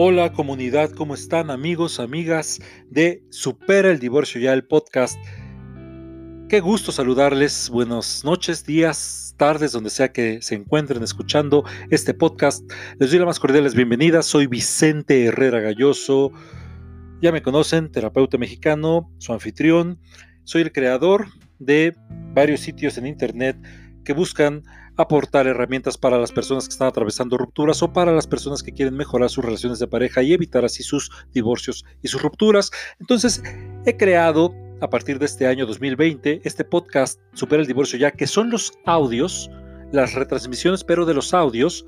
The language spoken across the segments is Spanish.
Hola comunidad, ¿cómo están amigos, amigas de Supera el Divorcio Ya, el podcast? Qué gusto saludarles, buenas noches, días, tardes, donde sea que se encuentren escuchando este podcast. Les doy la más cordiales bienvenidas, soy Vicente Herrera Galloso, ya me conocen, terapeuta mexicano, su anfitrión, soy el creador de varios sitios en internet que buscan aportar herramientas para las personas que están atravesando rupturas o para las personas que quieren mejorar sus relaciones de pareja y evitar así sus divorcios y sus rupturas. Entonces, he creado a partir de este año 2020 este podcast Supera el Divorcio Ya, que son los audios, las retransmisiones, pero de los audios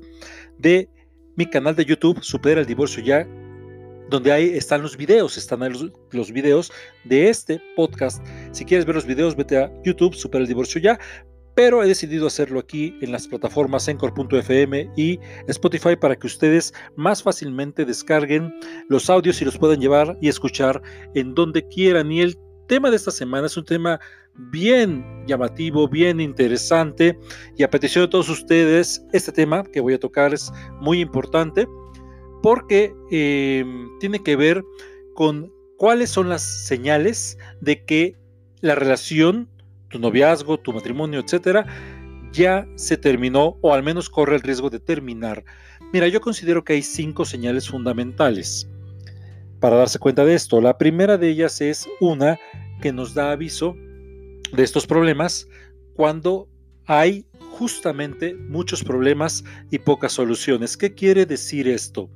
de mi canal de YouTube Supera el Divorcio Ya, donde ahí están los videos, están los, los, videos de este podcast. Si quieres ver los videos, vete a YouTube, Supera el Divorcio Ya pero he decidido hacerlo aquí en las plataformas Encore.fm y Spotify para que ustedes más fácilmente descarguen los audios y los puedan llevar y escuchar en donde quieran. Y el tema de esta semana es un tema bien llamativo, bien interesante y a petición de todos ustedes, este tema que voy a tocar es muy importante porque eh, tiene que ver con cuáles son las señales de que la relación tu noviazgo, tu matrimonio, etcétera, ya se terminó o al menos corre el riesgo de terminar. Mira, yo considero que hay cinco señales fundamentales para darse cuenta de esto. La primera de ellas es una que nos da aviso de estos problemas cuando hay justamente muchos problemas y pocas soluciones. ¿Qué quiere decir esto?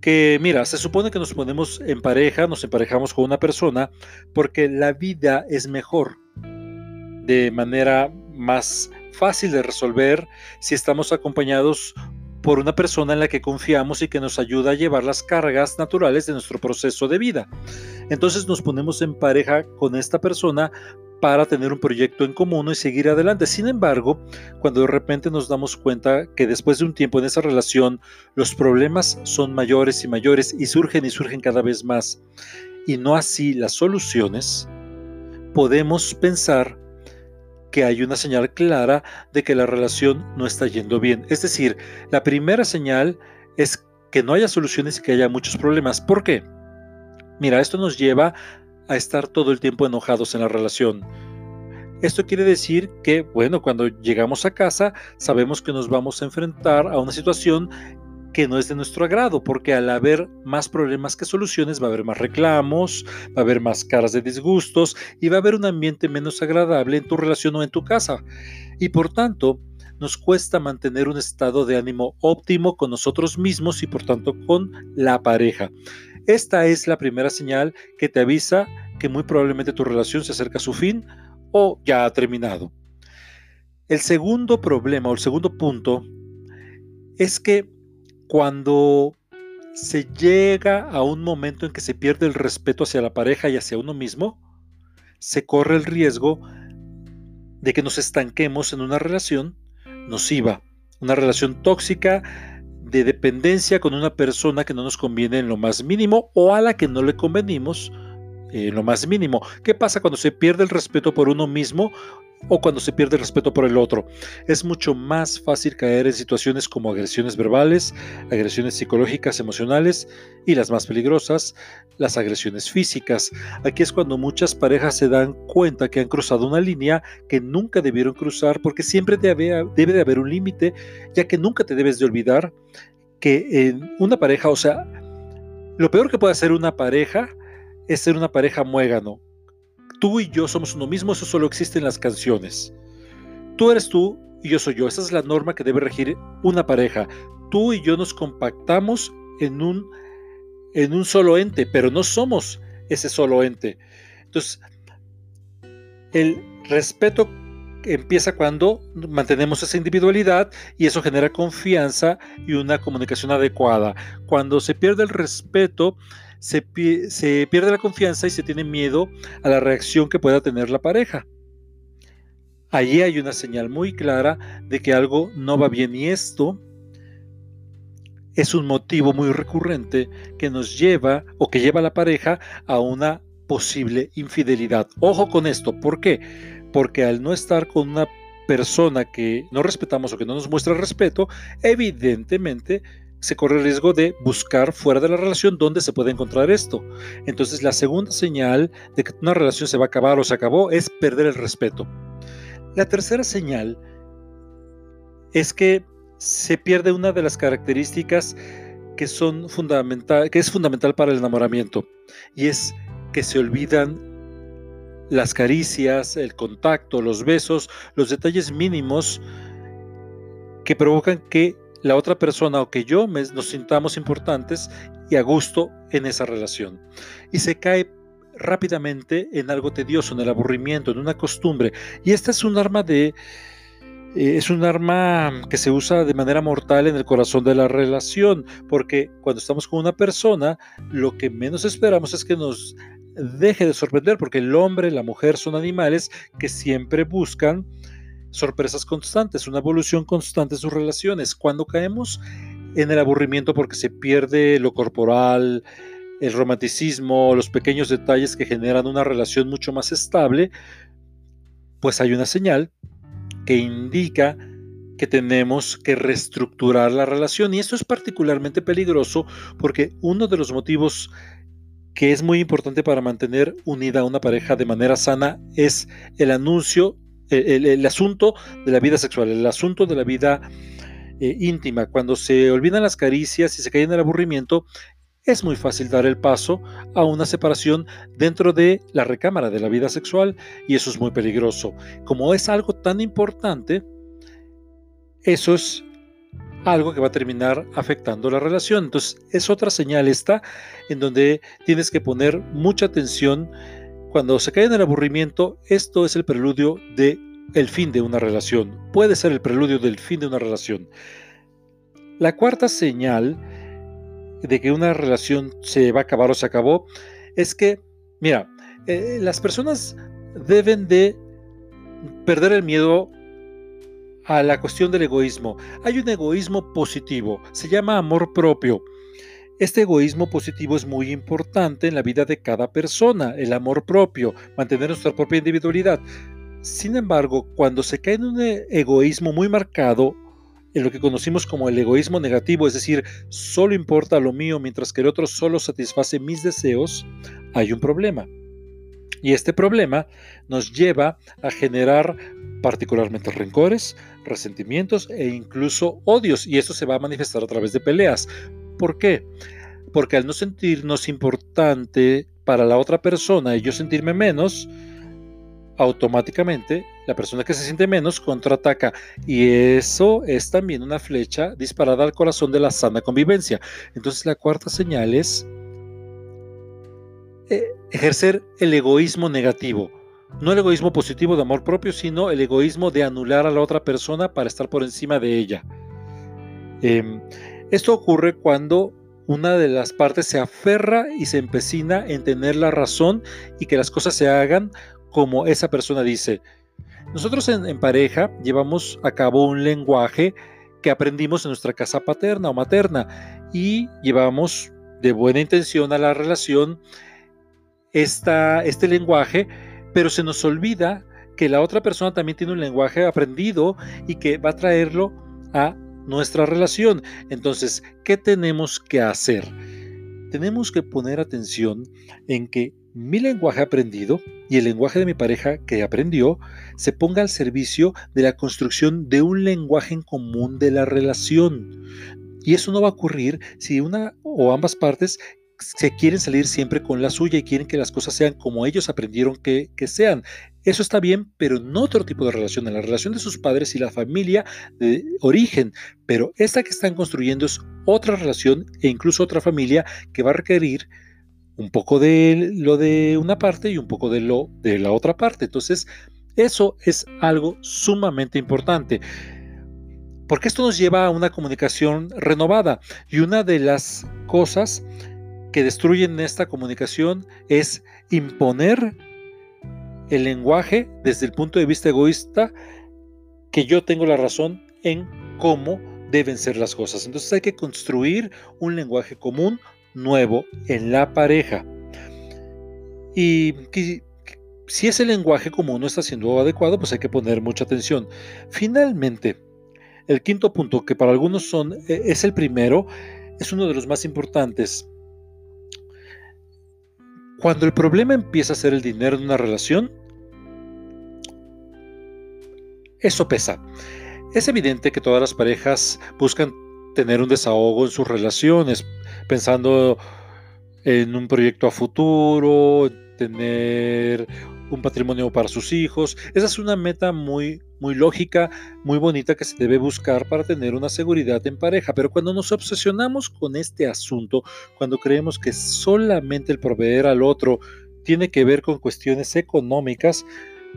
Que mira, se supone que nos ponemos en pareja, nos emparejamos con una persona porque la vida es mejor de manera más fácil de resolver si estamos acompañados por una persona en la que confiamos y que nos ayuda a llevar las cargas naturales de nuestro proceso de vida. Entonces nos ponemos en pareja con esta persona para tener un proyecto en común y seguir adelante. Sin embargo, cuando de repente nos damos cuenta que después de un tiempo en esa relación los problemas son mayores y mayores y surgen y surgen cada vez más, y no así las soluciones, podemos pensar que hay una señal clara de que la relación no está yendo bien. Es decir, la primera señal es que no haya soluciones y que haya muchos problemas. ¿Por qué? Mira, esto nos lleva a estar todo el tiempo enojados en la relación. Esto quiere decir que, bueno, cuando llegamos a casa sabemos que nos vamos a enfrentar a una situación que no es de nuestro agrado, porque al haber más problemas que soluciones va a haber más reclamos, va a haber más caras de disgustos y va a haber un ambiente menos agradable en tu relación o en tu casa. Y por tanto, nos cuesta mantener un estado de ánimo óptimo con nosotros mismos y por tanto con la pareja. Esta es la primera señal que te avisa que muy probablemente tu relación se acerca a su fin o ya ha terminado. El segundo problema o el segundo punto es que cuando se llega a un momento en que se pierde el respeto hacia la pareja y hacia uno mismo, se corre el riesgo de que nos estanquemos en una relación nociva, una relación tóxica de dependencia con una persona que no nos conviene en lo más mínimo o a la que no le convenimos en lo más mínimo. ¿Qué pasa cuando se pierde el respeto por uno mismo o cuando se pierde el respeto por el otro. Es mucho más fácil caer en situaciones como agresiones verbales, agresiones psicológicas, emocionales y las más peligrosas, las agresiones físicas. Aquí es cuando muchas parejas se dan cuenta que han cruzado una línea que nunca debieron cruzar porque siempre debe, de haber un límite, ya que nunca te debes de olvidar que en una pareja, o sea, lo peor que puede hacer una pareja es ser una pareja muégano, tú y yo somos uno mismo, eso solo existe en las canciones. Tú eres tú y yo soy yo. Esa es la norma que debe regir una pareja. Tú y yo nos compactamos en un, en un solo ente, pero no somos ese solo ente. Entonces, el respeto empieza cuando mantenemos esa individualidad y eso genera confianza y una comunicación adecuada. Cuando se pierde el respeto, se, pierde la confianza y se tiene miedo a la reacción que pueda tener la pareja. Allí hay una señal muy clara de que algo no va bien y esto es un motivo muy recurrente que nos lleva o que lleva a la pareja a una posible infidelidad. Ojo con esto, ¿por qué? Porque al no estar con una persona que no respetamos o que no nos muestra respeto, evidentemente se corre el riesgo de buscar fuera de la relación dónde se puede encontrar esto. Entonces la segunda señal de que una relación se va a acabar o se acabó es perder el respeto. La tercera señal es que se pierde una de las características que, son que es fundamental para el enamoramiento y es que se olvidan las caricias, el contacto, los besos, los detalles mínimos que provocan que la otra persona o que yo nos sintamos importantes y a gusto en esa relación. Y se cae rápidamente en algo tedioso, en el aburrimiento, en una costumbre. Y esta es un arma de... Eh, es un arma que se usa de manera mortal en el corazón de la relación, porque cuando estamos con una persona, lo que menos esperamos es que nos deje de sorprender, porque el hombre, la mujer son animales que siempre buscan sorpresas constantes, una evolución constante en sus relaciones. Cuando caemos en el aburrimiento porque se pierde lo corporal, el romanticismo, los pequeños detalles que generan una relación mucho más estable, pues hay una señal que indica que tenemos que reestructurar la relación y esto es particularmente peligroso porque uno de los motivos que es muy importante para mantener unida a una pareja de manera sana es el anuncio, el, asunto de la vida sexual, el asunto de la vida eh, íntima. Cuando se olvidan las caricias y se cae en el aburrimiento, es muy fácil dar el paso a una separación dentro de la recámara de la vida sexual y eso es muy peligroso. Como es algo tan importante, eso es algo que va a terminar afectando la relación. Entonces, es otra señal esta en donde tienes que poner mucha atención. Cuando se cae en el aburrimiento, esto es el preludio de el fin de una relación. Puede ser el preludio del fin de una relación. La cuarta señal de que una relación se va a acabar o se acabó es que, mira, eh, las personas deben de perder el miedo a la cuestión del egoísmo. Hay un egoísmo positivo, se llama amor propio. Este egoísmo positivo es muy importante en la vida de cada persona, el amor propio, mantener nuestra propia individualidad. Sin embargo, cuando se cae en un egoísmo muy marcado, en lo que conocimos como el egoísmo negativo, es decir, solo importa lo mío mientras que el otro solo satisface mis deseos, hay un problema. Y este problema nos lleva a generar particularmente rencores, resentimientos e incluso odios. Y eso se va a manifestar a través de peleas. ¿Por qué? Porque al no sentirnos importante para la otra persona y yo sentirme menos, automáticamente la persona que se siente menos contraataca. Y eso es también una flecha disparada al corazón de la sana convivencia. Entonces la cuarta señal es eh, ejercer el egoísmo negativo. No el egoísmo positivo de amor propio, sino el egoísmo de anular a la otra persona para estar por encima de ella. Em, esto ocurre cuando una de las partes se aferra y se empecina en tener la razón y que las cosas se hagan como esa persona dice. Nosotros en pareja llevamos a cabo un lenguaje que aprendimos en nuestra casa paterna o materna y llevamos de buena intención a la relación este lenguaje, pero se nos olvida que la otra persona también tiene un lenguaje aprendido y que va a traerlo a nuestra relación. Entonces, ¿qué tenemos que hacer? Tenemos que poner atención en que mi lenguaje aprendido y el lenguaje de mi pareja que aprendió se ponga al servicio de la construcción de un lenguaje en común de la relación. Y eso no va a ocurrir si una o ambas partes se quieren salir siempre con la suya y quieren que las cosas sean como ellos aprendieron que, sean. Eso está bien, pero no otro tipo de relación, en la relación de sus padres y la familia de origen. Pero esta que están construyendo es otra relación e incluso otra familia que va a requerir un poco de lo de una parte y un poco de lo de la otra parte. Entonces, eso es algo sumamente importante. Porque esto nos lleva a una comunicación renovada. Y una de las cosas que destruyen esta comunicación es imponer el lenguaje desde el punto de vista egoísta que yo tengo la razón en cómo deben ser las cosas. Entonces hay que construir un lenguaje común nuevo en la pareja. Y si ese lenguaje común no está siendo adecuado, pues hay que poner mucha atención. Finalmente, El quinto punto, que para algunos son, e, es el primero, es uno de los más importantes. Cuando el problema empieza a ser el dinero en una relación, eso pesa. Es evidente que todas las parejas buscan tener un desahogo en sus relaciones, pensando en un proyecto a futuro, tener un patrimonio para sus hijos. Esa es una meta muy, muy lógica, muy bonita que se debe buscar para tener una seguridad en pareja. Pero cuando nos obsesionamos con este asunto, cuando creemos que solamente el proveer al otro tiene que ver con cuestiones económicas,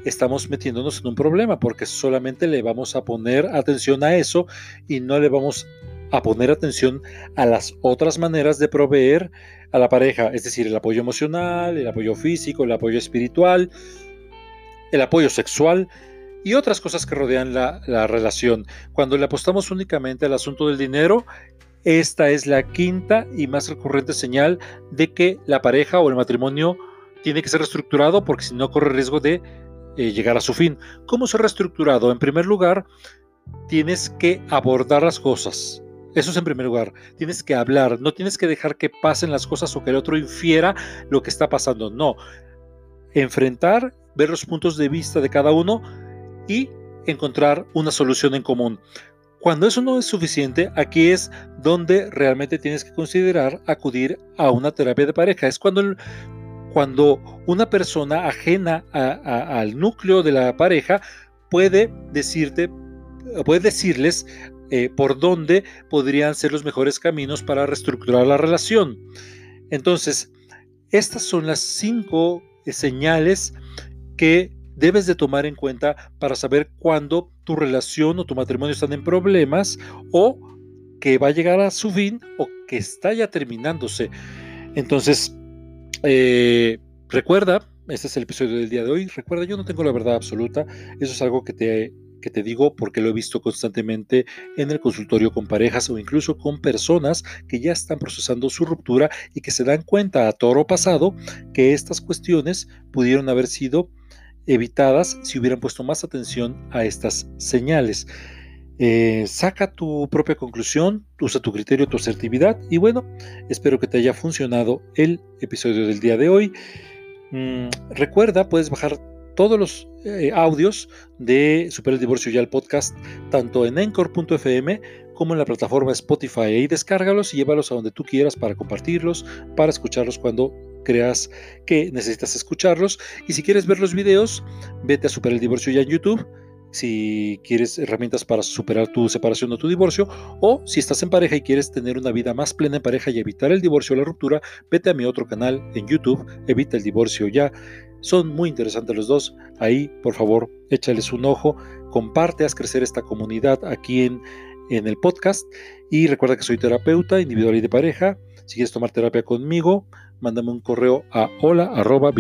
estamos metiéndonos en un problema porque solamente le vamos a poner atención a eso y no le vamos a poner atención a las otras maneras de proveer a la pareja, es decir, el apoyo emocional, el apoyo físico, el apoyo espiritual, el apoyo sexual y otras cosas que rodean la, relación. Cuando le apostamos únicamente al asunto del dinero, esta es la quinta y más recurrente señal de que la pareja o el matrimonio tiene que ser reestructurado porque si no corre riesgo de eh, llegar a su fin. ¿Cómo ser reestructurado? En primer lugar, tienes que abordar las cosas. Eso es en primer lugar. Tienes que hablar, no tienes que dejar que pasen las cosas o que el otro infiera lo que está pasando. No. Enfrentar, ver los puntos de vista de cada uno y encontrar una solución en común. Cuando eso no es suficiente, aquí es donde realmente tienes que considerar acudir a una terapia de pareja. Es cuando, cuando una persona ajena al núcleo de la pareja puede decirte, puede decirles eh, por dónde podrían ser los mejores caminos para reestructurar la relación. Entonces, estas son las cinco eh, señales que debes de tomar en cuenta para saber cuándo tu relación o tu matrimonio están en problemas o que va a llegar a su fin o que está ya terminándose. Entonces, eh, recuerda, este es el episodio del día de hoy, recuerda, yo no tengo la verdad absoluta, eso es algo que te te digo porque lo he visto constantemente en el consultorio con parejas o incluso con personas que ya están procesando su ruptura y que se dan cuenta a toro pasado que estas cuestiones pudieron haber sido evitadas si hubieran puesto más atención a estas señales. Eh, saca tu propia conclusión, usa tu criterio, tu asertividad y bueno, espero que te haya funcionado el episodio del día de hoy. Mm, recuerda, puedes bajar todos los eh, audios de Super el Divorcio Ya el podcast, tanto en Encore.fm como en la plataforma Spotify. Ahí descárgalos y llévalos a donde tú quieras para compartirlos, para escucharlos cuando creas que necesitas escucharlos. Y si quieres ver los videos, vete a Super el Divorcio Ya en YouTube si quieres herramientas para superar tu separación o tu divorcio, o si estás en pareja y quieres tener una vida más plena en pareja y evitar el divorcio o la ruptura, vete a mi otro canal en YouTube, Evita el Divorcio Ya. Son muy interesantes los dos. Ahí, por favor, échales un ojo, comparte, haz crecer esta comunidad aquí en, en el podcast. Y recuerda que soy terapeuta individual y de pareja. Si quieres tomar terapia conmigo, mándame un correo a hola arroba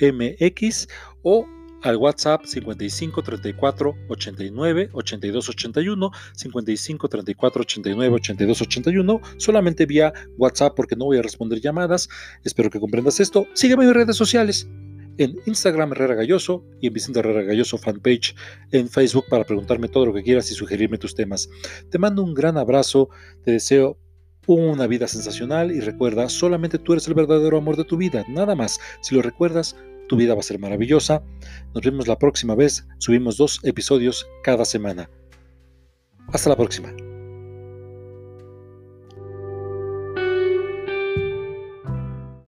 mx o al WhatsApp 55 34 89 82 81 55 34 89 82 81 solamente vía WhatsApp porque no voy a responder llamadas espero que comprendas esto sígueme en redes sociales en Instagram Herrera Galloso y en Vicente Herrera Galloso fanpage en Facebook para preguntarme todo lo que quieras y sugerirme tus temas. Te mando un gran abrazo, te deseo una vida sensacional y recuerda, solamente tú eres el verdadero amor de tu vida, nada más. Si lo recuerdas, tu vida va a ser maravillosa. Nos vemos la próxima vez. Subimos dos episodios cada semana. Hasta la próxima.